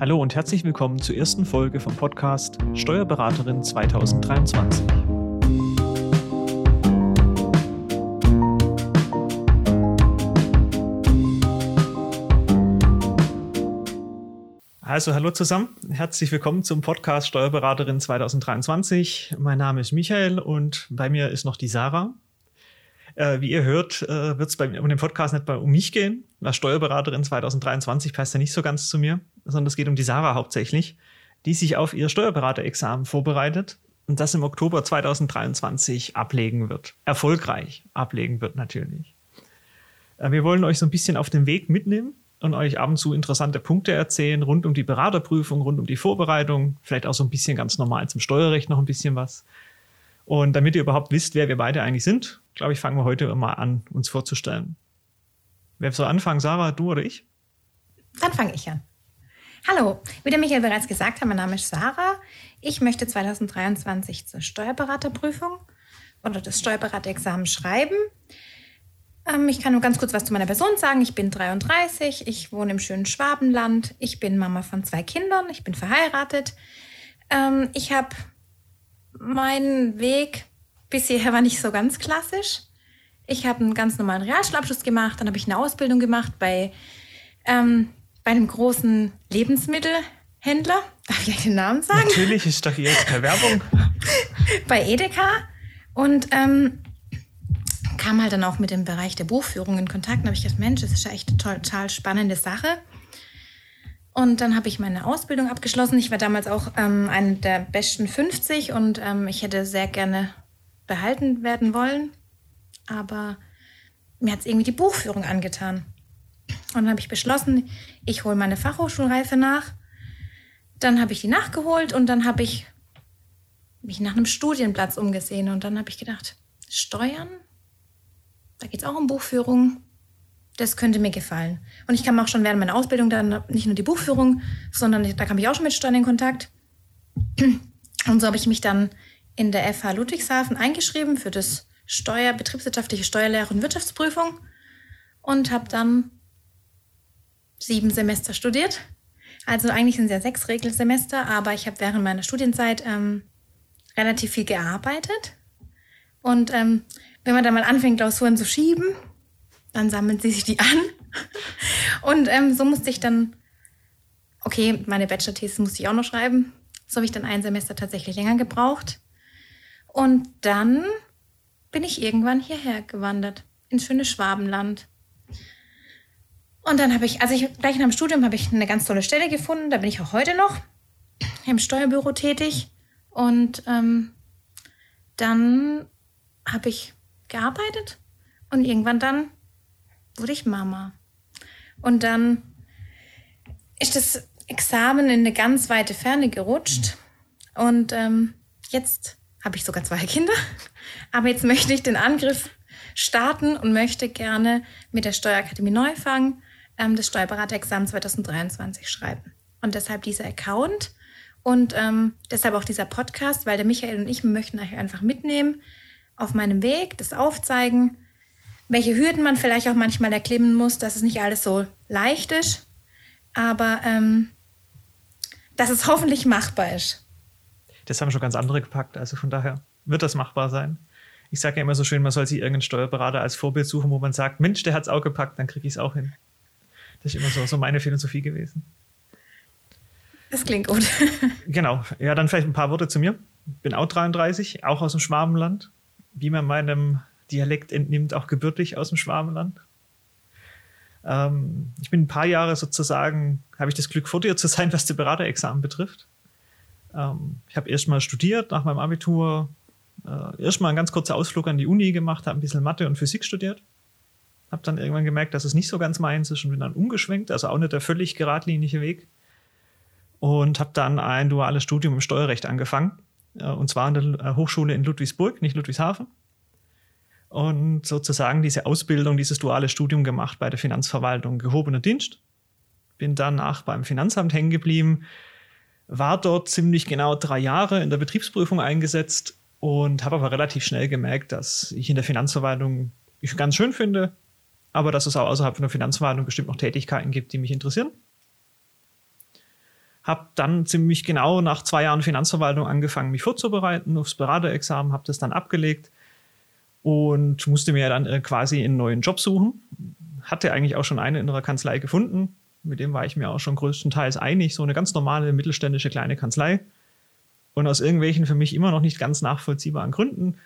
Hallo und herzlich willkommen zur ersten Folge vom Podcast Steuerberaterin 2023. Also hallo zusammen, herzlich willkommen zum Podcast Steuerberaterin 2023. Mein Name ist Michael und bei mir ist noch die Sarah. Äh, wie ihr hört, äh, wird es bei um den Podcast nicht um mich gehen. Als Steuerberaterin 2023 passt ja nicht so ganz zu mir, sondern es geht um die Sarah hauptsächlich, die sich auf ihr Steuerberaterexamen vorbereitet und das im Oktober 2023 ablegen wird. Erfolgreich ablegen wird natürlich. Äh, wir wollen euch so ein bisschen auf den Weg mitnehmen und euch ab und zu interessante Punkte erzählen rund um die Beraterprüfung, rund um die Vorbereitung, vielleicht auch so ein bisschen ganz normal zum Steuerrecht noch ein bisschen was. Und damit ihr überhaupt wisst, wer wir beide eigentlich sind, glaube ich, fangen wir heute mal an, uns vorzustellen. Wer soll anfangen, Sarah, du oder ich? Dann fange ich an. Hallo, wie der Michael bereits gesagt hat, mein Name ist Sarah. Ich möchte 2023 zur Steuerberaterprüfung oder das Steuerberaterexamen schreiben. Ähm, ich kann nur ganz kurz was zu meiner Person sagen. Ich bin 33, ich wohne im schönen Schwabenland, ich bin Mama von zwei Kindern, ich bin verheiratet. Ähm, ich habe mein Weg bis hierher war nicht so ganz klassisch. Ich habe einen ganz normalen Realschulabschluss gemacht, dann habe ich eine Ausbildung gemacht bei, ähm, bei einem großen Lebensmittelhändler. Darf ich den Namen sagen? Natürlich, ist doch jetzt keine Werbung. bei Edeka. Und ähm, kam halt dann auch mit dem Bereich der Buchführung in Kontakt. Da habe ich gedacht, Mensch, das ist ja echt eine total spannende Sache. Und dann habe ich meine Ausbildung abgeschlossen. Ich war damals auch ähm, eine der besten 50 und ähm, ich hätte sehr gerne behalten werden wollen. Aber mir hat es irgendwie die Buchführung angetan. Und dann habe ich beschlossen, ich hole meine Fachhochschulreife nach. Dann habe ich die nachgeholt und dann habe ich mich nach einem Studienplatz umgesehen. Und dann habe ich gedacht, Steuern? Da geht es auch um Buchführung das könnte mir gefallen. Und ich kam auch schon während meiner Ausbildung dann nicht nur die Buchführung, sondern da kam ich auch schon mit Steuern in Kontakt. Und so habe ich mich dann in der FH Ludwigshafen eingeschrieben für das Steuer, betriebswirtschaftliche Steuerlehre und Wirtschaftsprüfung und habe dann sieben Semester studiert. Also eigentlich sind es ja sechs Regelsemester, aber ich habe während meiner Studienzeit ähm, relativ viel gearbeitet. Und ähm, wenn man dann mal anfängt, Klausuren zu schieben, dann sammeln sie sich die an. Und ähm, so musste ich dann, okay, meine Bachelor-Thesis musste ich auch noch schreiben. So habe ich dann ein Semester tatsächlich länger gebraucht. Und dann bin ich irgendwann hierher gewandert, ins schöne Schwabenland. Und dann habe ich, also ich, gleich nach dem Studium habe ich eine ganz tolle Stelle gefunden. Da bin ich auch heute noch im Steuerbüro tätig. Und ähm, dann habe ich gearbeitet und irgendwann dann wurde ich Mama. Und dann ist das Examen in eine ganz weite Ferne gerutscht. Und ähm, jetzt habe ich sogar zwei Kinder. Aber jetzt möchte ich den Angriff starten und möchte gerne mit der Steuerakademie Neufang ähm, das Steuerberaterexamen 2023 schreiben. Und deshalb dieser Account und ähm, deshalb auch dieser Podcast, weil der Michael und ich möchten euch einfach mitnehmen auf meinem Weg, das aufzeigen, welche Hürden man vielleicht auch manchmal erklimmen muss, dass es nicht alles so leicht ist, aber ähm, dass es hoffentlich machbar ist. Das haben schon ganz andere gepackt, also von daher wird das machbar sein. Ich sage ja immer so schön, man soll sich irgendeinen Steuerberater als Vorbild suchen, wo man sagt, Mensch, der hat es auch gepackt, dann kriege ich es auch hin. Das ist immer so, so meine Philosophie gewesen. Das klingt gut. genau. Ja, dann vielleicht ein paar Worte zu mir. Bin auch 33, auch aus dem Schwabenland. Wie man meinem Dialekt entnimmt, auch gebürtig aus dem Schwabenland. Ähm, ich bin ein paar Jahre sozusagen, habe ich das Glück vor dir zu sein, was die Beraterexamen betrifft. Ähm, ich habe erstmal studiert nach meinem Abitur, äh, erstmal einen ganz kurzen Ausflug an die Uni gemacht, habe ein bisschen Mathe und Physik studiert. Habe dann irgendwann gemerkt, dass es nicht so ganz meins ist und bin dann umgeschwenkt, also auch nicht der völlig geradlinige Weg. Und habe dann ein duales Studium im Steuerrecht angefangen. Äh, und zwar an der Hochschule in Ludwigsburg, nicht Ludwigshafen und sozusagen diese Ausbildung, dieses duale Studium gemacht bei der Finanzverwaltung, gehobener Dienst. Bin danach beim Finanzamt hängen geblieben, war dort ziemlich genau drei Jahre in der Betriebsprüfung eingesetzt und habe aber relativ schnell gemerkt, dass ich in der Finanzverwaltung ich ganz schön finde, aber dass es auch außerhalb von der Finanzverwaltung bestimmt noch Tätigkeiten gibt, die mich interessieren. Habe dann ziemlich genau nach zwei Jahren Finanzverwaltung angefangen, mich vorzubereiten aufs Beraterexamen, habe das dann abgelegt und musste mir dann äh, quasi einen neuen Job suchen. Hatte eigentlich auch schon eine in der Kanzlei gefunden. Mit dem war ich mir auch schon größtenteils einig. So eine ganz normale mittelständische kleine Kanzlei. Und aus irgendwelchen für mich immer noch nicht ganz nachvollziehbaren Gründen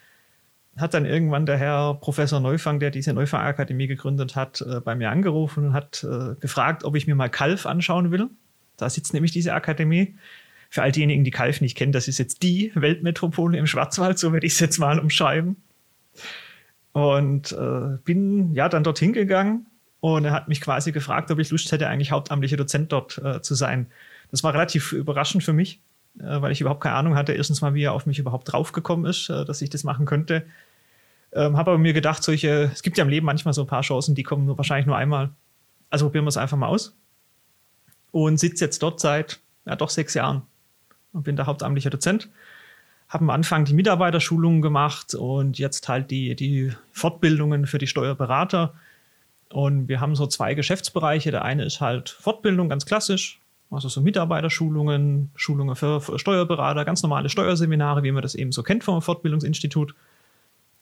hat dann irgendwann der Herr Professor Neufang, der diese Neufang-Akademie gegründet hat, äh, bei mir angerufen und hat äh, gefragt, ob ich mir mal Kalf anschauen will. Da sitzt nämlich diese Akademie. Für all diejenigen, die Kalf nicht kennen, das ist jetzt die Weltmetropole im Schwarzwald, so werde ich es jetzt mal umschreiben. Und äh, bin ja dann dorthin gegangen und er hat mich quasi gefragt, ob ich Lust hätte, eigentlich hauptamtlicher Dozent dort äh, zu sein. Das war relativ überraschend für mich, äh, weil ich überhaupt keine Ahnung hatte, erstens mal, wie er auf mich überhaupt draufgekommen ist, äh, dass ich das machen könnte. Ähm, habe aber mir gedacht, solche, es gibt ja im Leben manchmal so ein paar Chancen, die kommen nur, wahrscheinlich nur einmal. Also probieren wir es einfach mal aus. Und sitze jetzt dort seit ja, doch sechs Jahren und bin da hauptamtlicher Dozent. Habe am Anfang die Mitarbeiterschulungen gemacht und jetzt halt die, die Fortbildungen für die Steuerberater. Und wir haben so zwei Geschäftsbereiche. Der eine ist halt Fortbildung, ganz klassisch. Also so Mitarbeiterschulungen, Schulungen für Steuerberater, ganz normale Steuerseminare, wie man das eben so kennt vom Fortbildungsinstitut.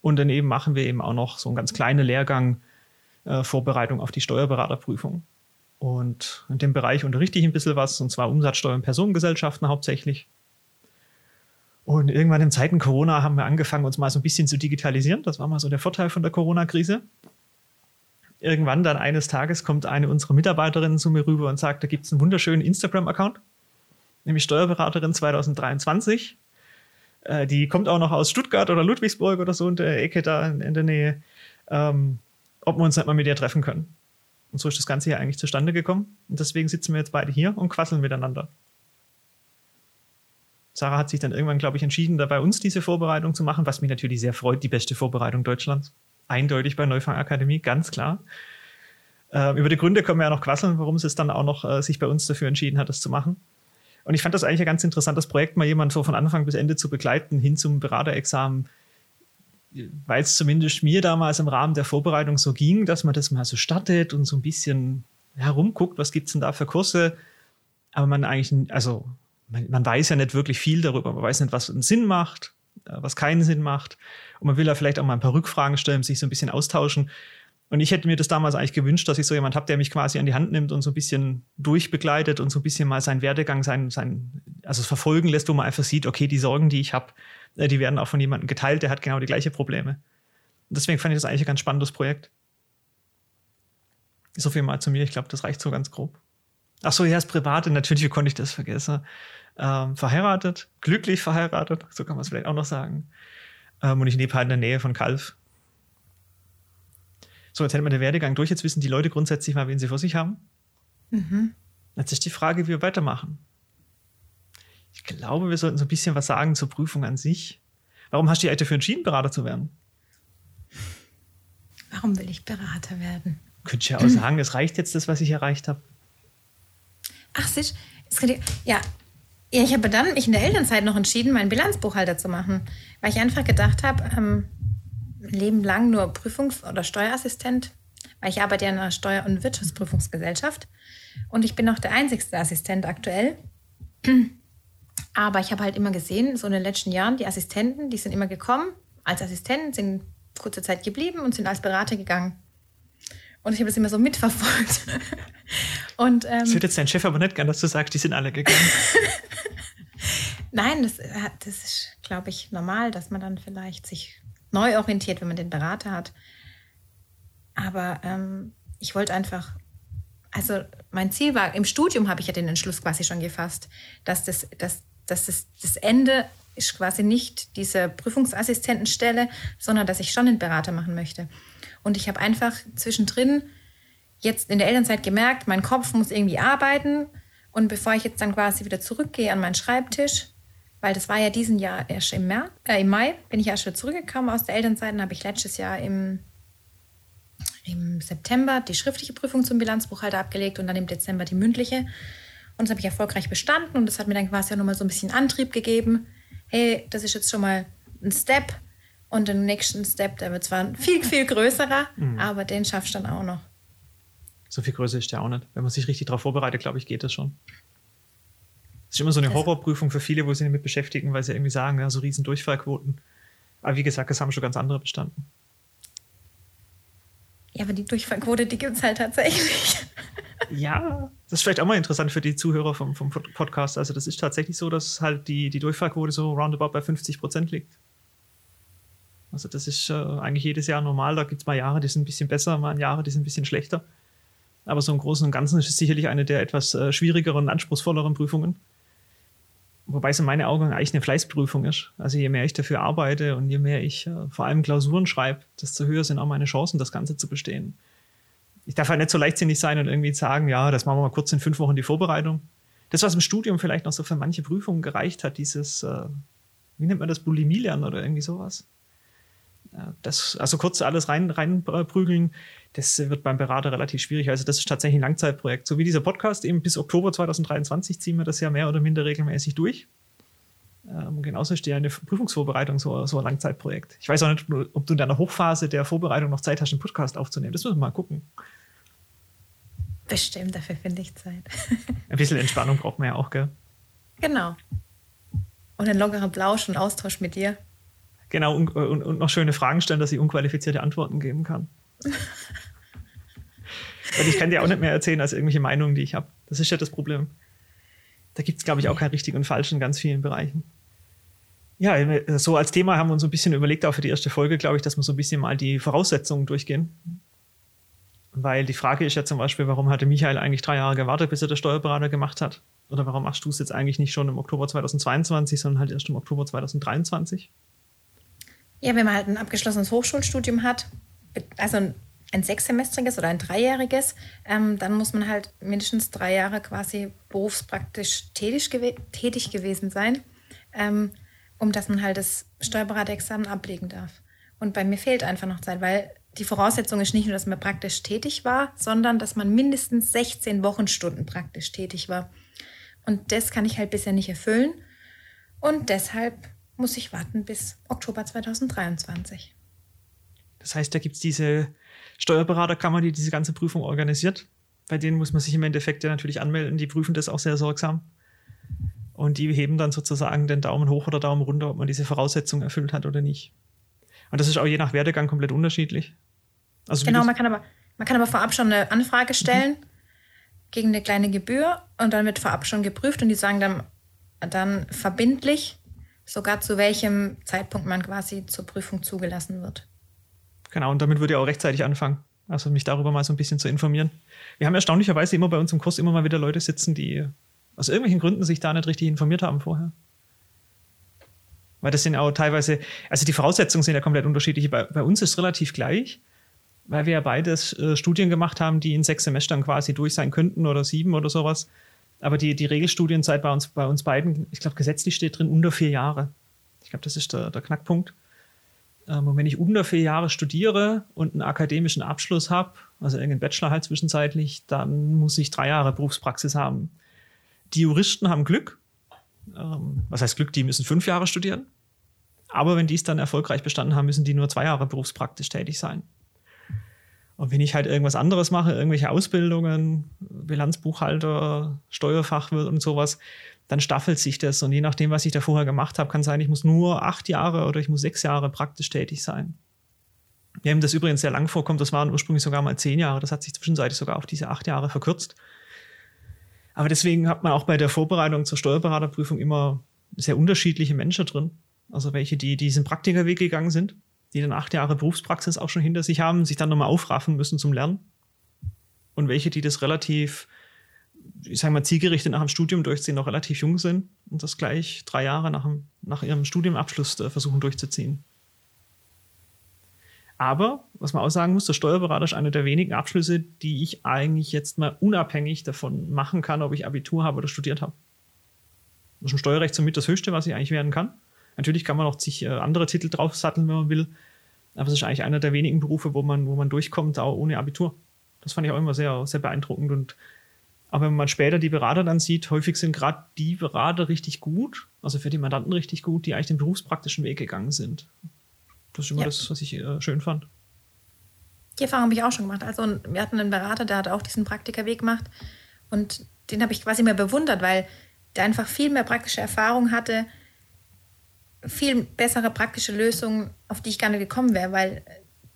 Und daneben machen wir eben auch noch so einen ganz kleinen Lehrgang äh, Vorbereitung auf die Steuerberaterprüfung. Und in dem Bereich unterrichte ich ein bisschen was, und zwar Umsatzsteuer und Personengesellschaften hauptsächlich. Und irgendwann in Zeiten Corona haben wir angefangen, uns mal so ein bisschen zu digitalisieren. Das war mal so der Vorteil von der Corona-Krise. Irgendwann dann eines Tages kommt eine unserer Mitarbeiterinnen zu mir rüber und sagt, da gibt es einen wunderschönen Instagram-Account, nämlich Steuerberaterin 2023. Äh, die kommt auch noch aus Stuttgart oder Ludwigsburg oder so in der Ecke da in, in der Nähe. Ähm, ob wir uns nicht mal mit ihr treffen können. Und so ist das Ganze hier eigentlich zustande gekommen. Und deswegen sitzen wir jetzt beide hier und quasseln miteinander. Sarah hat sich dann irgendwann, glaube ich, entschieden, da bei uns diese Vorbereitung zu machen, was mich natürlich sehr freut. Die beste Vorbereitung Deutschlands. Eindeutig bei Neufang Akademie, ganz klar. Äh, über die Gründe können wir ja noch quasseln, warum sie es dann auch noch äh, sich bei uns dafür entschieden hat, das zu machen. Und ich fand das eigentlich ein ganz interessantes Projekt, mal jemand so von Anfang bis Ende zu begleiten, hin zum Beraterexamen, weil es zumindest mir damals im Rahmen der Vorbereitung so ging, dass man das mal so startet und so ein bisschen herumguckt, was gibt es denn da für Kurse. Aber man eigentlich, also man, man, weiß ja nicht wirklich viel darüber. Man weiß nicht, was einen Sinn macht, äh, was keinen Sinn macht. Und man will ja vielleicht auch mal ein paar Rückfragen stellen, sich so ein bisschen austauschen. Und ich hätte mir das damals eigentlich gewünscht, dass ich so jemand habe, der mich quasi an die Hand nimmt und so ein bisschen durchbegleitet und so ein bisschen mal seinen Werdegang, sein, sein, also verfolgen lässt, wo man einfach sieht, okay, die Sorgen, die ich habe, äh, die werden auch von jemandem geteilt, der hat genau die gleichen Probleme. Und deswegen fand ich das eigentlich ein ganz spannendes Projekt. So viel mal zu mir, ich glaube, das reicht so ganz grob. Ach so, ja, das Private, natürlich, wie konnte ich das vergessen? Ähm, verheiratet, glücklich verheiratet, so kann man es vielleicht auch noch sagen. Ähm, und ich lebe halt in der Nähe von Kalf, so, jetzt hätten wir den Werdegang durch. Jetzt wissen die Leute grundsätzlich mal, wen sie vor sich haben. Mhm. Jetzt ist die Frage, wie wir weitermachen. Ich glaube, wir sollten so ein bisschen was sagen zur Prüfung an sich. Warum hast du dich eigentlich dafür entschieden, Berater zu werden? Warum will ich Berater werden? Könnte ich ja auch sagen, es reicht jetzt das, was ich erreicht habe. Ach, sich, ja, ja, ich habe dann mich in der Elternzeit noch entschieden, meinen Bilanzbuchhalter zu machen, weil ich einfach gedacht habe, ähm, Leben lang nur Prüfungs- oder Steuerassistent, weil ich arbeite ja in einer Steuer- und Wirtschaftsprüfungsgesellschaft und ich bin noch der einzigste Assistent aktuell. Aber ich habe halt immer gesehen, so in den letzten Jahren, die Assistenten, die sind immer gekommen als Assistenten, sind kurze Zeit geblieben und sind als Berater gegangen. Und ich habe das immer so mitverfolgt. und, ähm, das wird jetzt dein Chef aber nicht gern, dass du sagst, die sind alle gegangen. Nein, das, das ist, glaube ich, normal, dass man dann vielleicht sich neu orientiert, wenn man den Berater hat. Aber ähm, ich wollte einfach, also mein Ziel war, im Studium habe ich ja den Entschluss quasi schon gefasst, dass das, dass, dass das, das Ende ist quasi nicht diese Prüfungsassistentenstelle, sondern dass ich schon einen Berater machen möchte. Und ich habe einfach zwischendrin jetzt in der Elternzeit gemerkt, mein Kopf muss irgendwie arbeiten. Und bevor ich jetzt dann quasi wieder zurückgehe an meinen Schreibtisch, weil das war ja diesen Jahr erst im, März, äh, im Mai, bin ich ja schon zurückgekommen aus der Elternzeit. Dann habe ich letztes Jahr im, im September die schriftliche Prüfung zum Bilanzbuchhalter abgelegt und dann im Dezember die mündliche. Und das habe ich erfolgreich bestanden und das hat mir dann quasi auch nochmal so ein bisschen Antrieb gegeben. Hey, das ist jetzt schon mal ein Step und den nächsten Step, der wird zwar ein viel, viel größerer, mhm. aber den schaffst du dann auch noch. So viel größer ist der auch nicht. Wenn man sich richtig darauf vorbereitet, glaube ich, geht das schon. Das ist immer so eine Horrorprüfung für viele, wo sie damit beschäftigen, weil sie irgendwie sagen, ja, so riesen Durchfallquoten. Aber wie gesagt, es haben schon ganz andere bestanden. Ja, aber die Durchfallquote, die gibt es halt tatsächlich. Ja, das ist vielleicht auch mal interessant für die Zuhörer vom, vom Podcast. Also das ist tatsächlich so, dass halt die, die Durchfallquote so roundabout bei 50 Prozent liegt. Also das ist äh, eigentlich jedes Jahr normal. Da gibt es mal Jahre, die sind ein bisschen besser, mal Jahre, die sind ein bisschen schlechter. Aber so im Großen und Ganzen ist es sicherlich eine der etwas äh, schwierigeren, anspruchsvolleren Prüfungen. Wobei es in meinen Augen eigentlich eine Fleißprüfung ist. Also je mehr ich dafür arbeite und je mehr ich äh, vor allem Klausuren schreibe, desto höher sind auch meine Chancen, das Ganze zu bestehen. Ich darf halt nicht so leichtsinnig sein und irgendwie sagen, ja, das machen wir mal kurz in fünf Wochen die Vorbereitung. Das, was im Studium vielleicht noch so für manche Prüfungen gereicht hat, dieses, äh, wie nennt man das, Bulimie lernen oder irgendwie sowas das, also kurz alles rein, reinprügeln, das wird beim Berater relativ schwierig. Also das ist tatsächlich ein Langzeitprojekt. So wie dieser Podcast, eben bis Oktober 2023 ziehen wir das ja mehr oder minder regelmäßig durch. Ähm, genauso ist ja eine Prüfungsvorbereitung so, so ein Langzeitprojekt. Ich weiß auch nicht, ob du in deiner Hochphase der Vorbereitung noch Zeit hast, einen Podcast aufzunehmen. Das müssen wir mal gucken. Bestimmt, dafür finde ich Zeit. ein bisschen Entspannung braucht man ja auch, gell? Genau. Und ein lockerer Blausch und Austausch mit dir. Genau, und, und, und, noch schöne Fragen stellen, dass ich unqualifizierte Antworten geben kann. Weil ich kann dir auch nicht mehr erzählen als irgendwelche Meinungen, die ich habe. Das ist ja das Problem. Da gibt es, glaube ich, auch kein richtig und falsch in ganz vielen Bereichen. Ja, so als Thema haben wir uns so ein bisschen überlegt, auch für die erste Folge, glaube ich, dass wir so ein bisschen mal die Voraussetzungen durchgehen. Weil die Frage ist ja zum Beispiel, warum hatte Michael eigentlich drei Jahre gewartet, bis er der Steuerberater gemacht hat? Oder warum machst du es jetzt eigentlich nicht schon im Oktober 2022, sondern halt erst im Oktober 2023? Ja, wenn man halt ein abgeschlossenes Hochschulstudium hat, also ein, ein sechssemestriges oder ein dreijähriges, ähm, dann muss man halt mindestens drei Jahre quasi berufspraktisch tätig, gew tätig gewesen sein, ähm, um dass man halt das Steuerberaterexamen ablegen darf. Und bei mir fehlt einfach noch Zeit, weil die Voraussetzung ist nicht nur, dass man praktisch tätig war, sondern dass man mindestens 16 Wochenstunden praktisch tätig war. Und das kann ich halt bisher nicht erfüllen. Und deshalb muss ich warten bis Oktober 2023. Das heißt, da gibt es diese Steuerberaterkammer, die diese ganze Prüfung organisiert. Bei denen muss man sich im Endeffekt ja natürlich anmelden. Die prüfen das auch sehr sorgsam. Und die heben dann sozusagen den Daumen hoch oder Daumen runter, ob man diese Voraussetzungen erfüllt hat oder nicht. Und das ist auch je nach Werdegang komplett unterschiedlich. Also genau, man kann, aber, man kann aber vorab schon eine Anfrage stellen mhm. gegen eine kleine Gebühr und dann wird vorab schon geprüft und die sagen dann, dann verbindlich, sogar zu welchem Zeitpunkt man quasi zur Prüfung zugelassen wird. Genau, und damit würde ich auch rechtzeitig anfangen. Also mich darüber mal so ein bisschen zu informieren. Wir haben erstaunlicherweise immer bei uns im Kurs immer mal wieder Leute sitzen, die aus irgendwelchen Gründen sich da nicht richtig informiert haben vorher. Weil das sind auch teilweise, also die Voraussetzungen sind ja komplett unterschiedlich. Bei, bei uns ist es relativ gleich, weil wir ja beides äh, Studien gemacht haben, die in sechs Semestern quasi durch sein könnten oder sieben oder sowas. Aber die, die Regelstudienzeit bei uns, bei uns beiden, ich glaube, gesetzlich steht drin unter vier Jahre. Ich glaube, das ist der, der Knackpunkt. Ähm, und wenn ich unter vier Jahre studiere und einen akademischen Abschluss habe, also irgendeinen Bachelor halt zwischenzeitlich, dann muss ich drei Jahre Berufspraxis haben. Die Juristen haben Glück. Ähm, was heißt Glück? Die müssen fünf Jahre studieren. Aber wenn die es dann erfolgreich bestanden haben, müssen die nur zwei Jahre berufspraktisch tätig sein. Und wenn ich halt irgendwas anderes mache, irgendwelche Ausbildungen, Bilanzbuchhalter, Steuerfachwirt und sowas, dann staffelt sich das. Und je nachdem, was ich da vorher gemacht habe, kann sein, ich muss nur acht Jahre oder ich muss sechs Jahre praktisch tätig sein. Wem das übrigens sehr lang vorkommt, das waren ursprünglich sogar mal zehn Jahre. Das hat sich zwischenzeitlich sogar auf diese acht Jahre verkürzt. Aber deswegen hat man auch bei der Vorbereitung zur Steuerberaterprüfung immer sehr unterschiedliche Menschen drin. Also welche, die diesen Praktikerweg gegangen sind die dann acht Jahre Berufspraxis auch schon hinter sich haben, sich dann nochmal aufraffen müssen zum Lernen. Und welche, die das relativ, ich sage mal, zielgerichtet nach dem Studium durchziehen, noch relativ jung sind und das gleich drei Jahre nach, dem, nach ihrem Studiumabschluss äh, versuchen durchzuziehen. Aber, was man auch sagen muss, der Steuerberater ist einer der wenigen Abschlüsse, die ich eigentlich jetzt mal unabhängig davon machen kann, ob ich Abitur habe oder studiert habe. Das ist im Steuerrecht somit das Höchste, was ich eigentlich werden kann. Natürlich kann man auch sich äh, andere Titel draufsatteln, wenn man will. Aber es ist eigentlich einer der wenigen Berufe, wo man, wo man durchkommt, auch ohne Abitur. Das fand ich auch immer sehr, sehr beeindruckend. Und aber wenn man später die Berater dann sieht, häufig sind gerade die Berater richtig gut, also für die Mandanten richtig gut, die eigentlich den berufspraktischen Weg gegangen sind. Das ist immer ja. das, was ich äh, schön fand. Die Erfahrung habe ich auch schon gemacht. Also wir hatten einen Berater, der hat auch diesen Praktikerweg gemacht und den habe ich quasi mehr bewundert, weil der einfach viel mehr praktische Erfahrung hatte, viel bessere praktische Lösungen, auf die ich nicht gekommen wäre, weil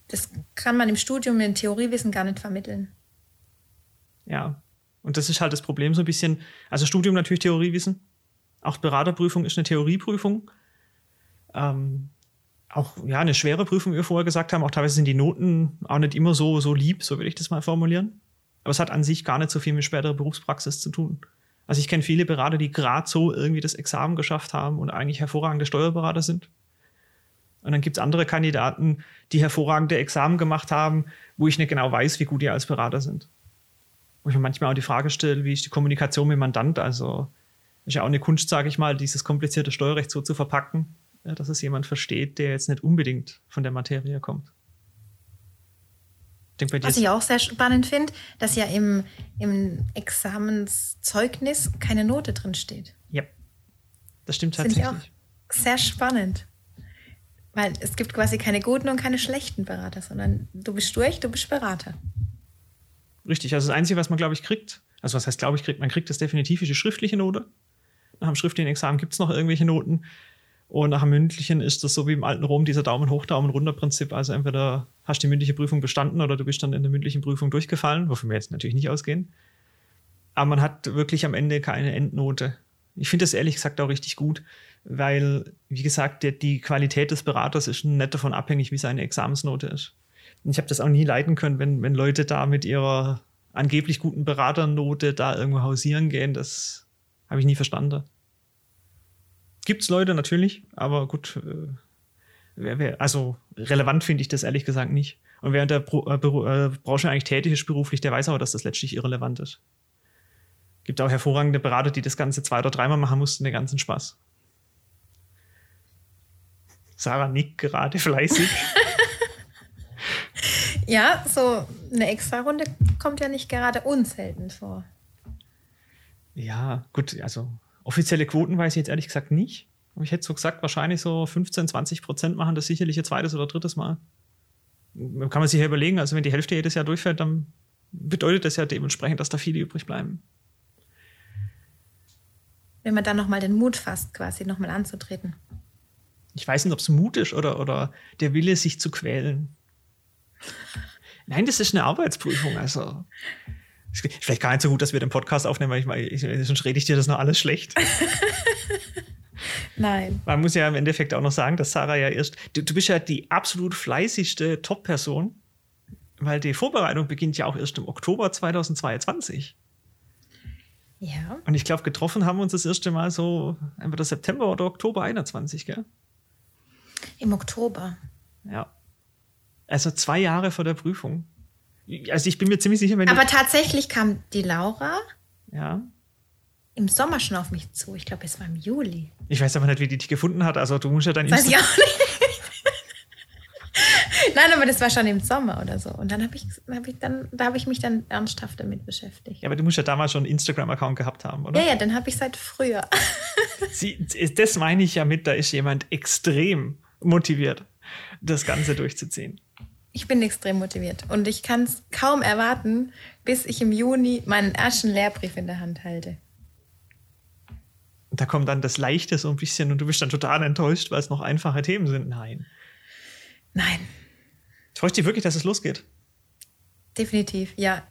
das kann man im Studium in Theoriewissen gar nicht vermitteln. Ja, und das ist halt das Problem so ein bisschen. Also Studium natürlich Theoriewissen, auch Beraterprüfung ist eine Theorieprüfung. Ähm, auch ja, eine schwere Prüfung, wie wir vorher gesagt haben. Auch teilweise sind die Noten auch nicht immer so, so lieb, so will ich das mal formulieren. Aber es hat an sich gar nicht so viel mit späterer Berufspraxis zu tun. Also ich kenne viele Berater, die gerade so irgendwie das Examen geschafft haben und eigentlich hervorragende Steuerberater sind. Und dann gibt es andere Kandidaten, die hervorragende Examen gemacht haben, wo ich nicht genau weiß, wie gut die als Berater sind. Wo ich mir manchmal auch die Frage stelle, wie ist die Kommunikation mit Mandant? Also ist ja auch eine Kunst, sage ich mal, dieses komplizierte Steuerrecht so zu verpacken, dass es jemand versteht, der jetzt nicht unbedingt von der Materie kommt. Was ich auch sehr spannend finde, dass ja im, im Examenszeugnis keine Note drin steht. Ja, das stimmt tatsächlich. Finde ich auch sehr spannend. Weil es gibt quasi keine guten und keine schlechten Berater, sondern du bist durch, du bist Berater. Richtig, also das Einzige, was man, glaube ich, kriegt, also was heißt, glaube ich, kriegt, man kriegt das definitiv ist die schriftliche Note. Nach dem schriftlichen Examen gibt es noch irgendwelche Noten. Und nach dem mündlichen ist das so wie im alten Rom, dieser Daumen hoch, Daumen runter Prinzip. Also entweder hast du die mündliche Prüfung bestanden oder du bist dann in der mündlichen Prüfung durchgefallen, wofür wir jetzt natürlich nicht ausgehen. Aber man hat wirklich am Ende keine Endnote. Ich finde das ehrlich gesagt auch richtig gut, weil, wie gesagt, der, die Qualität des Beraters ist nicht davon abhängig, wie seine Examensnote ist. Und ich habe das auch nie leiden können, wenn, wenn Leute da mit ihrer angeblich guten Beraternote da irgendwo hausieren gehen. Das habe ich nie verstanden. Gibt es Leute natürlich, aber gut, äh, wer, wer, also relevant finde ich das ehrlich gesagt nicht. Und wer in der Pro, äh, äh, Branche eigentlich tätig ist beruflich, der weiß aber, dass das letztlich irrelevant ist. Gibt auch hervorragende Berater, die das Ganze zwei oder dreimal machen mussten, den ganzen Spaß. Sarah nickt gerade fleißig. ja, so eine Extra-Runde kommt ja nicht gerade unselten vor. Ja, gut, also offizielle Quoten weiß ich jetzt ehrlich gesagt nicht. Aber ich hätte so gesagt, wahrscheinlich so 15, 20 Prozent machen das sicherlich ein zweites oder drittes Mal. Kann man sich ja überlegen, also wenn die Hälfte jedes Jahr durchfällt, dann bedeutet das ja dementsprechend, dass da viele übrig bleiben. Wenn man dann nochmal den Mut fasst, quasi nochmal anzutreten ich weiß nicht, ob es Mut ist oder, oder der Wille, sich zu quälen. Nein, das ist eine Arbeitsprüfung. Also vielleicht gar nicht so gut, dass wir den Podcast aufnehmen, weil ich meine, ich, sonst rede ich dir das noch alles schlecht. Nein. Man muss ja im Endeffekt auch noch sagen, dass Sarah ja erst, du, du bist ja die absolut fleißigste Top-Person, weil die Vorbereitung beginnt ja auch erst im Oktober 2022. Ja. Und ich glaube, getroffen haben wir uns das erste Mal so entweder September oder Oktober 21, gell? Im Oktober. Ja. Also zwei Jahre vor der Prüfung. Also ich bin mir ziemlich sicher, wenn Aber tatsächlich kam die Laura ja. im Sommer schon auf mich zu. Ich glaube, es war im Juli. Ich weiß aber nicht, wie die dich gefunden hat. Also du musst ja dann... Weiß ich auch nicht. Nein, aber das war schon im Sommer oder so. Und dann habe ich, hab ich, dann, da habe ich mich dann ernsthaft damit beschäftigt. Ja, aber du musst ja damals schon einen Instagram-Account gehabt haben, oder? Ja, ja, den habe ich seit früher. Sie, das meine ich ja mit, da ist jemand extrem motiviert, das Ganze durchzuziehen. Ich bin extrem motiviert und ich kann es kaum erwarten, bis ich im Juni meinen ersten Lehrbrief in der Hand halte. Da kommt dann das Leichte so ein bisschen und du bist dann total enttäuscht, weil es noch einfache Themen sind. Nein. Nein. Täuscht dich wirklich, dass es losgeht? Definitiv, ja.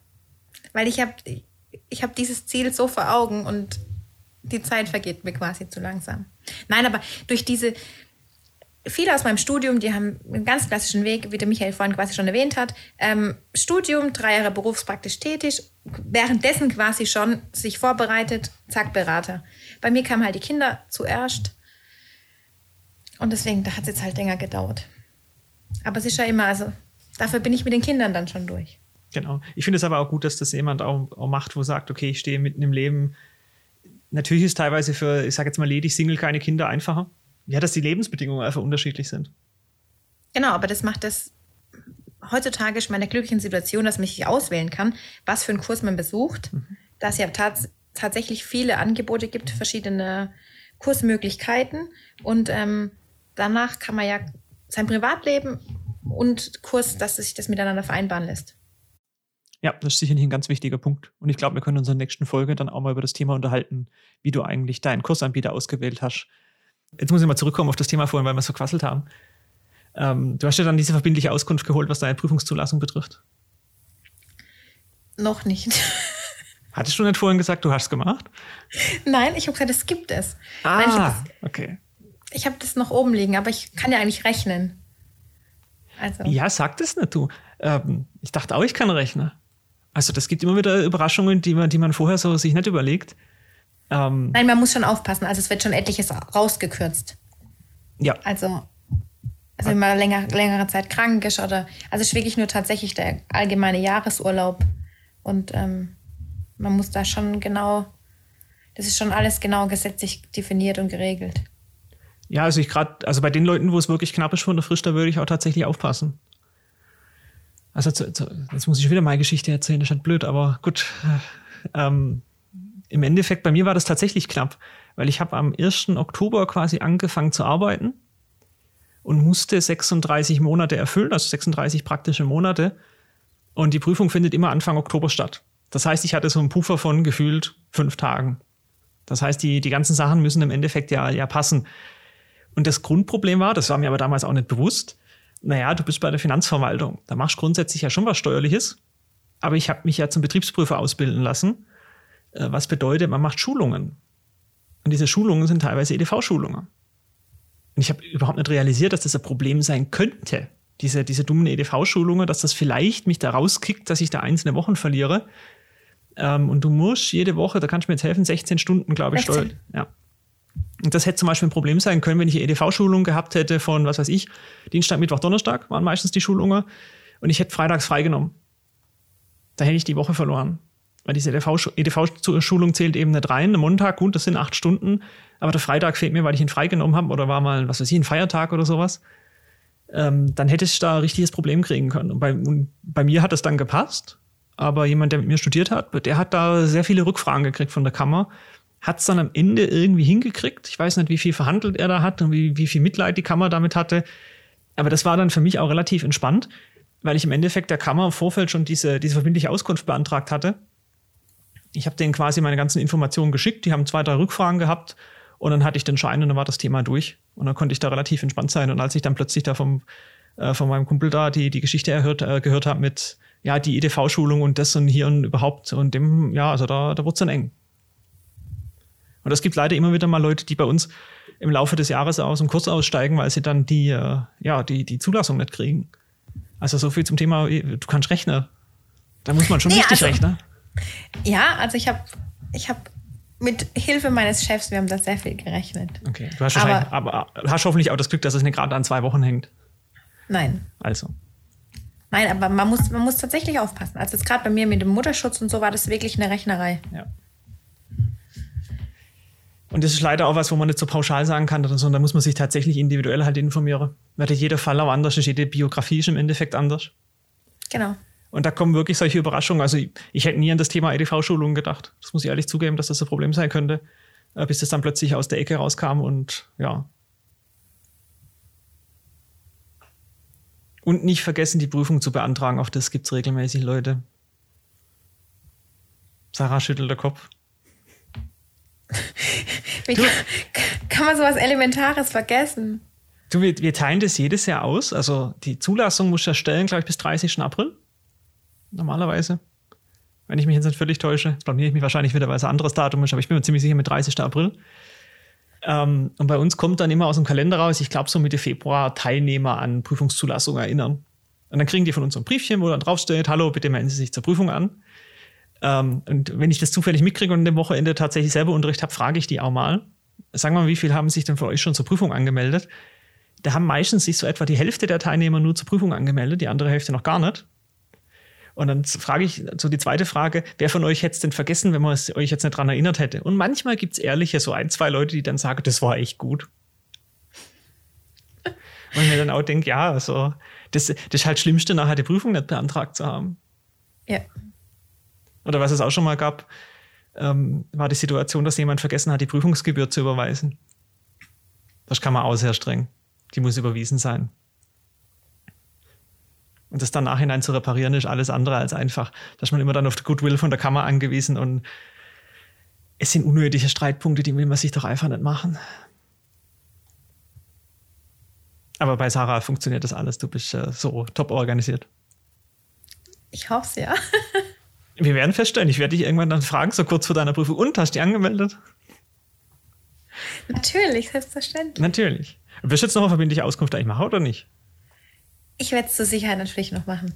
Weil ich habe ich hab dieses Ziel so vor Augen und die Zeit vergeht mir quasi zu langsam. Nein, aber durch diese, viele aus meinem Studium, die haben einen ganz klassischen Weg, wie der Michael vorhin quasi schon erwähnt hat. Ähm, Studium, drei Jahre berufspraktisch tätig, währenddessen quasi schon sich vorbereitet, zack, Berater. Bei mir kamen halt die Kinder zuerst und deswegen, da hat es jetzt halt länger gedauert. Aber es ist ja immer, also dafür bin ich mit den Kindern dann schon durch. Genau. Ich finde es aber auch gut, dass das jemand auch, auch macht, wo sagt, okay, ich stehe mitten im Leben. Natürlich ist teilweise für, ich sage jetzt mal ledig Single keine Kinder einfacher ja, dass die Lebensbedingungen einfach unterschiedlich sind. Genau, aber das macht das heutzutage ist meine glücklichen Situation, dass sich auswählen kann, was für einen Kurs man besucht. Mhm. Da es ja tats tatsächlich viele Angebote gibt, verschiedene Kursmöglichkeiten. Und ähm, danach kann man ja sein Privatleben und Kurs, dass sich das miteinander vereinbaren lässt. Ja, das ist sicherlich ein ganz wichtiger Punkt. Und ich glaube, wir können in unserer nächsten Folge dann auch mal über das Thema unterhalten, wie du eigentlich deinen Kursanbieter ausgewählt hast. Jetzt muss ich mal zurückkommen auf das Thema vorhin, weil wir es verquasselt haben. Ähm, du hast ja dann diese verbindliche Auskunft geholt, was deine Prüfungszulassung betrifft. Noch nicht. Hattest du nicht vorhin gesagt, du hast es gemacht? Nein, ich habe gesagt, es gibt es. Ah, Nein, ich hab okay. Ich habe das noch oben liegen, aber ich kann ja eigentlich rechnen. Also. Ja, sag das nicht du. Ähm, ich dachte auch, ich kann rechnen. Also das gibt immer wieder Überraschungen, die man, die man vorher so sich nicht überlegt. Ähm, Nein, man muss schon aufpassen. Also es wird schon etliches rausgekürzt. Ja. Also, also wenn man länger, längere Zeit krank ist oder also es ist wirklich nur tatsächlich der allgemeine Jahresurlaub. Und ähm, man muss da schon genau, das ist schon alles genau gesetzlich definiert und geregelt. Ja, also ich gerade, also bei den Leuten, wo es wirklich knapp ist von der Frisch, da würde ich auch tatsächlich aufpassen. Also jetzt muss ich wieder meine Geschichte erzählen, das ist halt blöd, aber gut. Ähm, Im Endeffekt, bei mir war das tatsächlich knapp, weil ich habe am 1. Oktober quasi angefangen zu arbeiten und musste 36 Monate erfüllen, also 36 praktische Monate. Und die Prüfung findet immer Anfang Oktober statt. Das heißt, ich hatte so einen Puffer von gefühlt fünf Tagen. Das heißt, die, die ganzen Sachen müssen im Endeffekt ja, ja passen. Und das Grundproblem war, das war mir aber damals auch nicht bewusst, naja, du bist bei der Finanzverwaltung. Da machst du grundsätzlich ja schon was Steuerliches. Aber ich habe mich ja zum Betriebsprüfer ausbilden lassen, was bedeutet, man macht Schulungen. Und diese Schulungen sind teilweise EDV-Schulungen. Und ich habe überhaupt nicht realisiert, dass das ein Problem sein könnte, diese, diese dummen EDV-Schulungen, dass das vielleicht mich da rauskickt, dass ich da einzelne Wochen verliere. Ähm, und du musst jede Woche, da kannst du mir jetzt helfen, 16 Stunden, glaube ich, steuern. Ja. Und das hätte zum Beispiel ein Problem sein können, wenn ich eine EDV-Schulung gehabt hätte von, was weiß ich, Dienstag, Mittwoch, Donnerstag waren meistens die Schulungen und ich hätte freitags freigenommen. Da hätte ich die Woche verloren. Weil diese EDV-Schulung zählt eben nicht rein. Am Montag, gut, das sind acht Stunden, aber der Freitag fehlt mir, weil ich ihn freigenommen habe oder war mal, was weiß ich, ein Feiertag oder sowas. Ähm, dann hätte ich da ein richtiges Problem kriegen können. Und bei, und bei mir hat das dann gepasst, aber jemand, der mit mir studiert hat, der hat da sehr viele Rückfragen gekriegt von der Kammer hat es dann am Ende irgendwie hingekriegt. Ich weiß nicht, wie viel verhandelt er da hat und wie, wie viel Mitleid die Kammer damit hatte. Aber das war dann für mich auch relativ entspannt, weil ich im Endeffekt der Kammer im Vorfeld schon diese, diese verbindliche Auskunft beantragt hatte. Ich habe denen quasi meine ganzen Informationen geschickt, die haben zwei, drei Rückfragen gehabt und dann hatte ich den Schein und dann war das Thema durch. Und dann konnte ich da relativ entspannt sein. Und als ich dann plötzlich da vom, äh, von meinem Kumpel da die, die Geschichte erhört, äh, gehört habe mit, ja, die EDV-Schulung und das und hier und überhaupt und dem, ja, also da, da wurde es dann eng. Und es gibt leider immer wieder mal Leute, die bei uns im Laufe des Jahres aus dem Kurs aussteigen, weil sie dann die, äh, ja, die, die Zulassung nicht kriegen. Also so viel zum Thema, du kannst rechnen. Da muss man schon nee, richtig also, rechnen. Ja, also ich habe ich hab mit Hilfe meines Chefs, wir haben da sehr viel gerechnet. Okay, du hast, aber, aber hast hoffentlich auch das Glück, dass es nicht gerade an zwei Wochen hängt. Nein. Also. Nein, aber man muss, man muss tatsächlich aufpassen. Also jetzt gerade bei mir mit dem Mutterschutz und so war das wirklich eine Rechnerei. Ja. Und das ist leider auch was, wo man nicht so pauschal sagen kann, sondern da muss man sich tatsächlich individuell halt informieren. Weil jeder Fall auch anders ist, jede Biografie ist im Endeffekt anders. Genau. Und da kommen wirklich solche Überraschungen. Also ich, ich hätte nie an das Thema EDV-Schulungen gedacht. Das muss ich ehrlich zugeben, dass das ein Problem sein könnte, äh, bis das dann plötzlich aus der Ecke rauskam und ja. Und nicht vergessen, die Prüfung zu beantragen. Auch das gibt es regelmäßig, Leute. Sarah schüttelt der Kopf. Wie kann, kann, man sowas Elementares vergessen? Du, wir, wir, teilen das jedes Jahr aus. Also die Zulassung muss ja stellen, glaube ich, bis 30. April. Normalerweise. Wenn ich mich jetzt nicht völlig täusche. Jetzt ich mich wahrscheinlich wieder, weil es ein anderes Datum ist, aber ich bin mir ziemlich sicher mit 30. April. Ähm, und bei uns kommt dann immer aus dem Kalender raus, ich glaube so Mitte Februar, Teilnehmer an Prüfungszulassung erinnern. Und dann kriegen die von uns ein Briefchen, wo dann draufsteht, hallo, bitte melden Sie sich zur Prüfung an. Ähm, und wenn ich das zufällig mitkriege und am Wochenende tatsächlich selber Unterricht habe, frage ich die auch mal. Sagen wir mal, wie viel haben sich denn für euch schon zur Prüfung angemeldet? Da haben meistens sich so etwa die Hälfte der Teilnehmer nur zur Prüfung angemeldet, die andere Hälfte noch gar nicht. Und dann frage ich so die zweite Frage, wer von euch hätte es denn vergessen, wenn man es euch jetzt nicht dran erinnert hätte? Und manchmal gibt es ehrliche, so ein, zwei Leute, die dann sagen, das war echt gut. Und ich mir dann auch denke, ja, also das, das ist halt das Schlimmste, nachher die Prüfung nicht beantragt zu haben. Ja. Oder was es auch schon mal gab, ähm, war die Situation, dass jemand vergessen hat, die Prüfungsgebühr zu überweisen. Das kann man auch sehr streng. Die muss überwiesen sein. Und das dann nachhinein zu reparieren, ist alles andere als einfach. Da ist man immer dann auf die Goodwill von der Kammer angewiesen und es sind unnötige Streitpunkte, die will man sich doch einfach nicht machen. Aber bei Sarah funktioniert das alles. Du bist äh, so top organisiert. Ich hoffe es, ja. Wir werden feststellen, ich werde dich irgendwann dann fragen, so kurz vor deiner Prüfung, und hast du dich angemeldet? Natürlich, selbstverständlich. Natürlich. Wirst du jetzt noch eine verbindliche Auskunft eigentlich machen oder nicht? Ich werde es zur Sicherheit natürlich noch machen.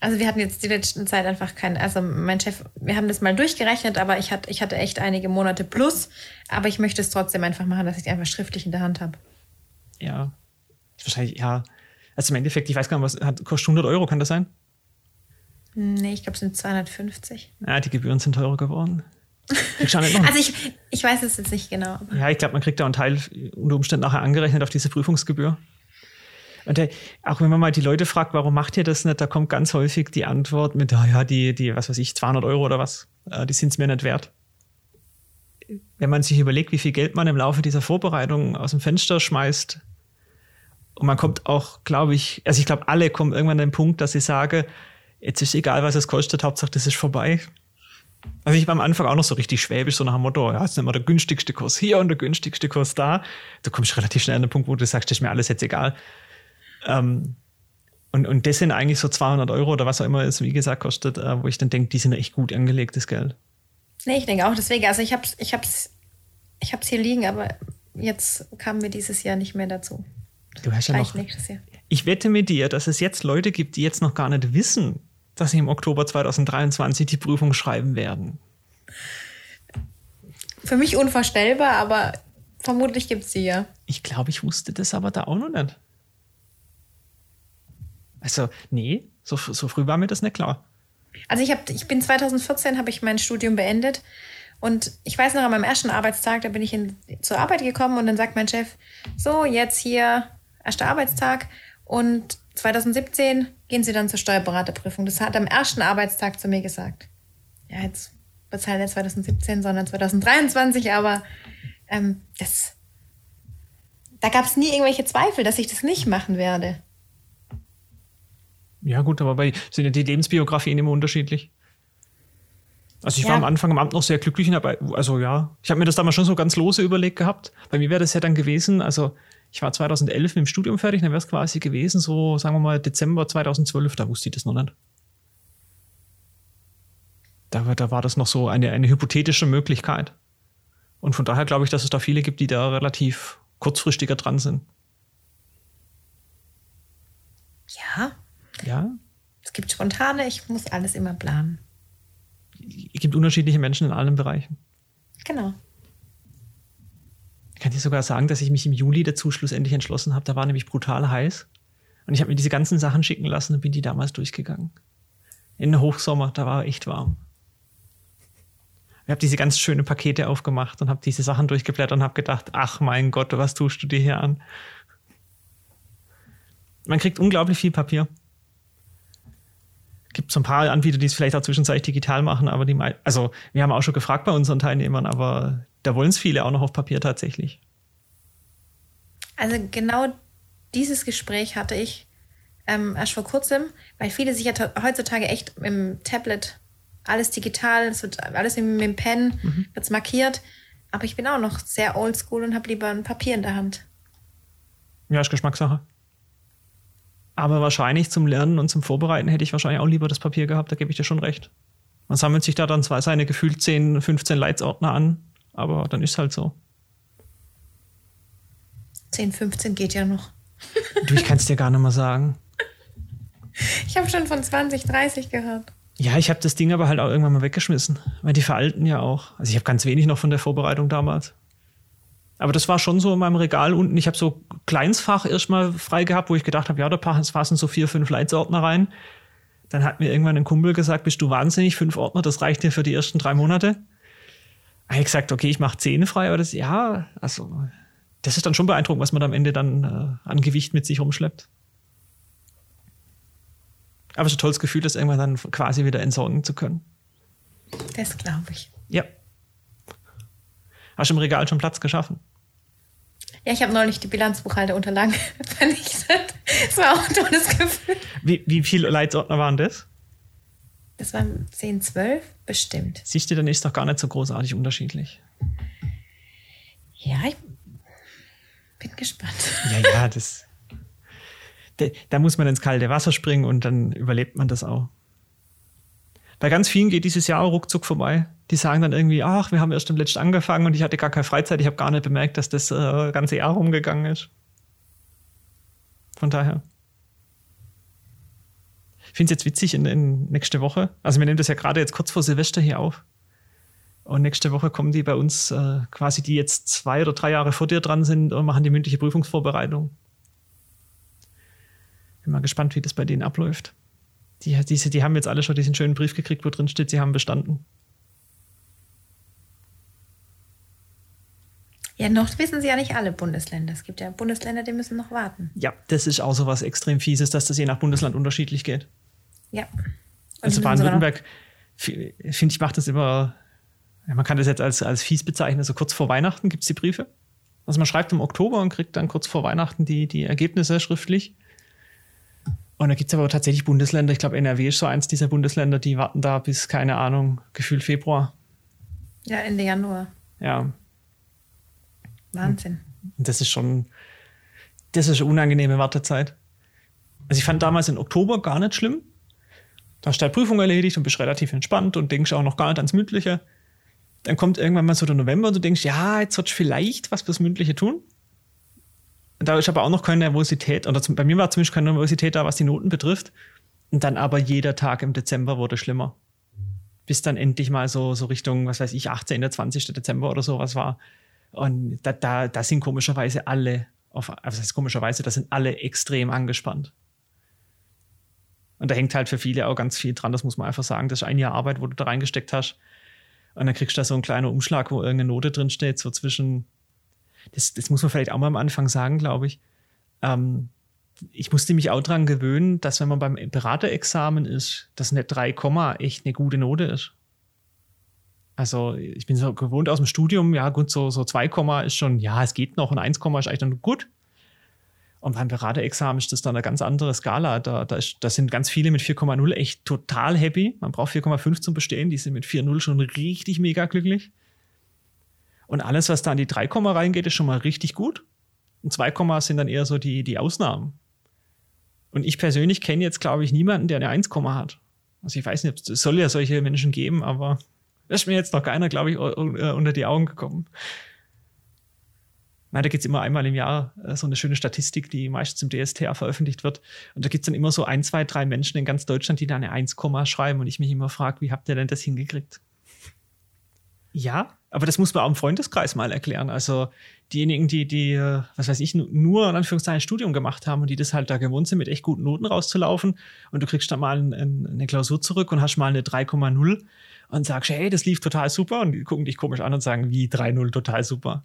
Also wir hatten jetzt die letzten Zeit einfach keinen, also mein Chef, wir haben das mal durchgerechnet, aber ich hatte, ich hatte echt einige Monate plus, aber ich möchte es trotzdem einfach machen, dass ich die einfach schriftlich in der Hand habe. Ja. Wahrscheinlich, ja. Also im Endeffekt, ich weiß gar nicht, was hat, kostet 100 Euro, kann das sein? Nee, ich glaube, es sind 250. Ja, die Gebühren sind teurer geworden. also ich, ich weiß es jetzt nicht genau. Ja, ich glaube, man kriegt da einen Teil unter Umständen nachher angerechnet auf diese Prüfungsgebühr. Und der, auch wenn man mal die Leute fragt, warum macht ihr das nicht, da kommt ganz häufig die Antwort mit, oh ja, die, die, was weiß ich, 200 Euro oder was, äh, die sind es mir nicht wert. Wenn man sich überlegt, wie viel Geld man im Laufe dieser Vorbereitung aus dem Fenster schmeißt, und man kommt auch, glaube ich, also ich glaube, alle kommen irgendwann an den Punkt, dass sie sagen, jetzt ist egal, was es kostet, Hauptsache, das ist vorbei. Also ich war am Anfang auch noch so richtig schwäbisch, so nach dem Motto, ja, jetzt nehmen wir der günstigste Kurs hier und der günstigste Kurs da. Du kommst relativ schnell an den Punkt, wo du sagst, das ist mir alles jetzt egal. Ähm, und, und das sind eigentlich so 200 Euro oder was auch immer es, wie gesagt, kostet, äh, wo ich dann denke, die sind echt gut angelegtes Geld. Nee, ich denke auch deswegen. Also ich habe es ich hab's, ich hab's hier liegen, aber jetzt kamen wir dieses Jahr nicht mehr dazu. Du hast ja noch. Ich wette mit dir, dass es jetzt Leute gibt, die jetzt noch gar nicht wissen, dass sie im Oktober 2023 die Prüfung schreiben werden. Für mich unvorstellbar, aber vermutlich gibt es sie ja. Ich glaube, ich wusste das aber da auch noch nicht. Also, nee, so, so früh war mir das nicht klar. Also ich, hab, ich bin 2014, habe ich mein Studium beendet und ich weiß noch, an meinem ersten Arbeitstag, da bin ich in, zur Arbeit gekommen und dann sagt mein Chef, so, jetzt hier, erster Arbeitstag und 2017 gehen Sie dann zur Steuerberaterprüfung. Das hat er am ersten Arbeitstag zu mir gesagt. Ja, jetzt halt nicht 2017, sondern 2023, aber ähm, das, da gab es nie irgendwelche Zweifel, dass ich das nicht machen werde. Ja, gut, aber bei, sind ja die Lebensbiografien immer unterschiedlich. Also ich ja. war am Anfang am Amt noch sehr glücklich, aber also ja, ich habe mir das damals schon so ganz lose überlegt gehabt. Bei mir wäre das ja dann gewesen, also ich war 2011 mit dem Studium fertig, dann wäre es quasi gewesen, so sagen wir mal Dezember 2012, da wusste ich das noch nicht. Da, da war das noch so eine, eine hypothetische Möglichkeit. Und von daher glaube ich, dass es da viele gibt, die da relativ kurzfristiger dran sind. Ja. Ja. Es gibt spontane, ich muss alles immer planen. Es gibt unterschiedliche Menschen in allen Bereichen. Genau. Ich kann dir sogar sagen, dass ich mich im Juli dazu schlussendlich entschlossen habe. Da war nämlich brutal heiß. Und ich habe mir diese ganzen Sachen schicken lassen und bin die damals durchgegangen. In den Hochsommer, da war echt warm. Ich habe diese ganz schönen Pakete aufgemacht und habe diese Sachen durchgeblättert und habe gedacht, ach mein Gott, was tust du dir hier an? Man kriegt unglaublich viel Papier. Gibt so ein paar Anbieter, die es vielleicht auch zwischenzeitlich digital machen, aber die, also wir haben auch schon gefragt bei unseren Teilnehmern, aber da wollen es viele auch noch auf Papier tatsächlich. Also genau dieses Gespräch hatte ich ähm, erst vor kurzem, weil viele sich ja heutzutage echt im Tablet alles digital, es wird alles mit, dem Pen, mhm. wird markiert. Aber ich bin auch noch sehr oldschool und habe lieber ein Papier in der Hand. Ja, ist Geschmackssache. Aber wahrscheinlich zum Lernen und zum Vorbereiten hätte ich wahrscheinlich auch lieber das Papier gehabt, da gebe ich dir schon recht. Man sammelt sich da dann zwar seine gefühlt 10, 15 Leitsordner an, aber dann ist halt so. 10, 15 geht ja noch. du, ich kann es dir gar nicht mehr sagen. Ich habe schon von 20, 30 gehört. Ja, ich habe das Ding aber halt auch irgendwann mal weggeschmissen, weil die veralten ja auch. Also ich habe ganz wenig noch von der Vorbereitung damals. Aber das war schon so in meinem Regal unten. Ich habe so Kleinsfach erstmal frei gehabt, wo ich gedacht habe, ja, da passen so vier, fünf Leitsordner rein. Dann hat mir irgendwann ein Kumpel gesagt, bist du wahnsinnig, fünf Ordner, das reicht dir für die ersten drei Monate habe ich gesagt, okay, ich mache Zähne frei, aber das, ja, also, das ist dann schon beeindruckend, was man am Ende dann äh, an Gewicht mit sich rumschleppt. Aber es ist ein tolles Gefühl, das irgendwann dann quasi wieder entsorgen zu können. Das glaube ich. Ja. Hast du im Regal schon Platz geschaffen? Ja, ich habe neulich die Bilanzbuchhalterunterlagen vernichtet. Das war auch ein tolles Gefühl. Wie, wie viele Leitsordner waren das? Das waren 10, 12 bestimmt. Siehst du, dann ist doch gar nicht so großartig unterschiedlich. Ja, ich bin gespannt. Ja, ja, das. Da, da muss man ins kalte Wasser springen und dann überlebt man das auch. Bei ganz vielen geht dieses Jahr ruckzuck vorbei. Die sagen dann irgendwie, ach, wir haben erst im letzten angefangen und ich hatte gar keine Freizeit. Ich habe gar nicht bemerkt, dass das äh, ganze Jahr rumgegangen ist. Von daher. Ich finde es jetzt witzig in, in nächste Woche. Also wir nehmen das ja gerade jetzt kurz vor Silvester hier auf. Und nächste Woche kommen die bei uns, äh, quasi die jetzt zwei oder drei Jahre vor dir dran sind und machen die mündliche Prüfungsvorbereitung. Bin mal gespannt, wie das bei denen abläuft. Die, diese, die haben jetzt alle schon diesen schönen Brief gekriegt, wo drin steht, sie haben bestanden. Ja, noch wissen sie ja nicht alle Bundesländer. Es gibt ja Bundesländer, die müssen noch warten. Ja, das ist auch so was extrem Fieses, dass das je nach Bundesland unterschiedlich geht. Ja. Also Baden-Württemberg, finde ich, macht das immer, ja, man kann das jetzt als, als fies bezeichnen, so kurz vor Weihnachten gibt es die Briefe. Also man schreibt im Oktober und kriegt dann kurz vor Weihnachten die, die Ergebnisse schriftlich. Und da gibt es aber tatsächlich Bundesländer, ich glaube NRW ist so eins dieser Bundesländer, die warten da bis, keine Ahnung, gefühlt Februar. Ja, Ende Januar. Ja. Wahnsinn. Und das ist schon, das ist eine unangenehme Wartezeit. Also ich fand damals im Oktober gar nicht schlimm. Da hast du halt Prüfung erledigt und bist relativ entspannt und denkst auch noch gar nicht ans Mündliche. Dann kommt irgendwann mal so der November und du denkst, ja, jetzt sollst du vielleicht was fürs Mündliche tun. Da ist aber auch noch keine Nervosität, oder bei mir war zumindest keine Nervosität da, was die Noten betrifft. Und dann aber jeder Tag im Dezember wurde schlimmer. Bis dann endlich mal so, so Richtung, was weiß ich, 18., 20. Dezember oder sowas war. Und da, da, da sind komischerweise alle, auf, also das heißt komischerweise, da sind alle extrem angespannt. Und da hängt halt für viele auch ganz viel dran, das muss man einfach sagen. Das ist ein Jahr Arbeit, wo du da reingesteckt hast. Und dann kriegst du da so einen kleinen Umschlag, wo irgendeine Note drin steht, so zwischen, das, das muss man vielleicht auch mal am Anfang sagen, glaube ich. Ähm, ich musste mich auch daran gewöhnen, dass wenn man beim Beraterexamen ist, dass eine 3, echt eine gute Note ist. Also ich bin so gewohnt aus dem Studium, ja gut, so, so 2, ist schon, ja, es geht noch und 1, ist eigentlich dann gut. Und beim Beraterexamen ist das dann eine ganz andere Skala. Da, da, ist, da sind ganz viele mit 4,0 echt total happy. Man braucht 4,5 zum Bestehen. Die sind mit 4,0 schon richtig mega glücklich. Und alles, was da an die 3, reingeht, ist schon mal richtig gut. Und 2, sind dann eher so die, die Ausnahmen. Und ich persönlich kenne jetzt, glaube ich, niemanden, der eine 1, hat. Also ich weiß nicht, es soll ja solche Menschen geben, aber da ist mir jetzt noch keiner, glaube ich, unter die Augen gekommen. Nein, da gibt es immer einmal im Jahr äh, so eine schöne Statistik, die meistens im DSTA veröffentlicht wird. Und da gibt es dann immer so ein, zwei, drei Menschen in ganz Deutschland, die da eine 1, schreiben. Und ich mich immer frage, wie habt ihr denn das hingekriegt? Ja, aber das muss man auch im Freundeskreis mal erklären. Also diejenigen, die, die, äh, was weiß ich, nur in Anführungszeichen Studium gemacht haben und die das halt da gewohnt sind, mit echt guten Noten rauszulaufen und du kriegst dann mal ein, ein, eine Klausur zurück und hast mal eine 3,0 und sagst, hey, das lief total super und die gucken dich komisch an und sagen, wie 3,0 total super.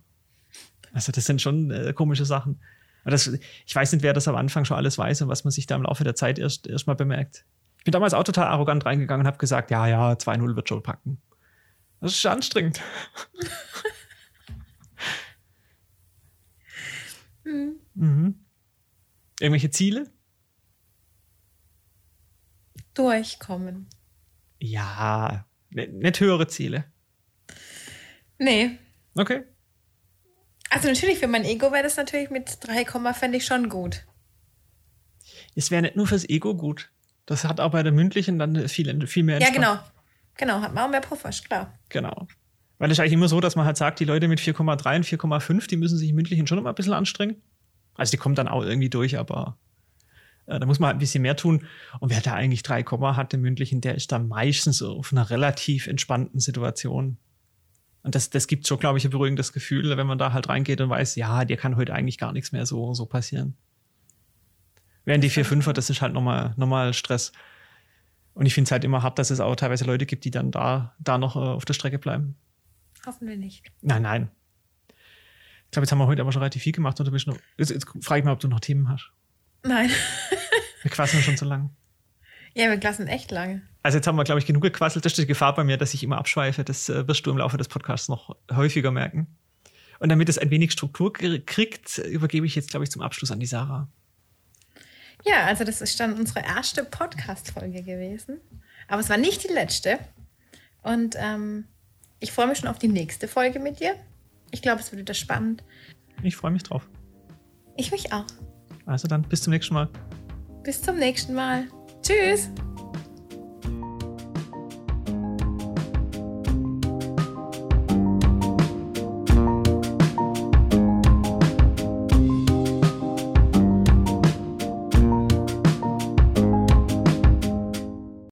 Also das sind schon äh, komische Sachen. Das, ich weiß nicht, wer das am Anfang schon alles weiß und was man sich da im Laufe der Zeit erst, erst mal bemerkt. Ich bin damals auch total arrogant reingegangen und habe gesagt, ja, ja, 2-0 wird schon packen. Das ist anstrengend. mhm. Mhm. Irgendwelche Ziele? Durchkommen. Ja, nicht höhere Ziele. Nee. Okay. Also natürlich für mein Ego wäre das natürlich mit 3, fände ich schon gut. Es wäre nicht nur fürs Ego gut. Das hat auch bei der mündlichen dann viel, viel mehr Ja, genau. Genau, hat man auch mehr Puffer, klar. Genau. Weil es ist eigentlich immer so, dass man halt sagt, die Leute mit 4,3 und 4,5, die müssen sich im mündlichen schon immer ein bisschen anstrengen. Also die kommen dann auch irgendwie durch, aber da muss man halt ein bisschen mehr tun. Und wer da eigentlich 3, hat im mündlichen, der ist da meistens auf einer relativ entspannten Situation. Und das, das gibt schon, glaube ich, ein beruhigendes Gefühl, wenn man da halt reingeht und weiß, ja, dir kann heute eigentlich gar nichts mehr so, so passieren. Während die 4-5er, das ist halt nochmal, nochmal Stress. Und ich finde es halt immer hart, dass es auch teilweise Leute gibt, die dann da, da noch äh, auf der Strecke bleiben. Hoffen wir nicht. Nein, nein. Ich glaube, jetzt haben wir heute aber schon relativ viel gemacht. Und du bist noch, jetzt, jetzt frage ich mal, ob du noch Themen hast. Nein. wir quasseln schon so lang. Ja, wir quasseln echt lange. Also jetzt haben wir, glaube ich, genug gequasselt. Das ist die Gefahr bei mir, dass ich immer abschweife. Das äh, wirst du im Laufe des Podcasts noch häufiger merken. Und damit es ein wenig Struktur kriegt, übergebe ich jetzt, glaube ich, zum Abschluss an die Sarah. Ja, also das ist dann unsere erste Podcast-Folge gewesen. Aber es war nicht die letzte. Und ähm, ich freue mich schon auf die nächste Folge mit dir. Ich glaube, es wird wieder spannend. Ich freue mich drauf. Ich mich auch. Also dann bis zum nächsten Mal. Bis zum nächsten Mal. Tschüss.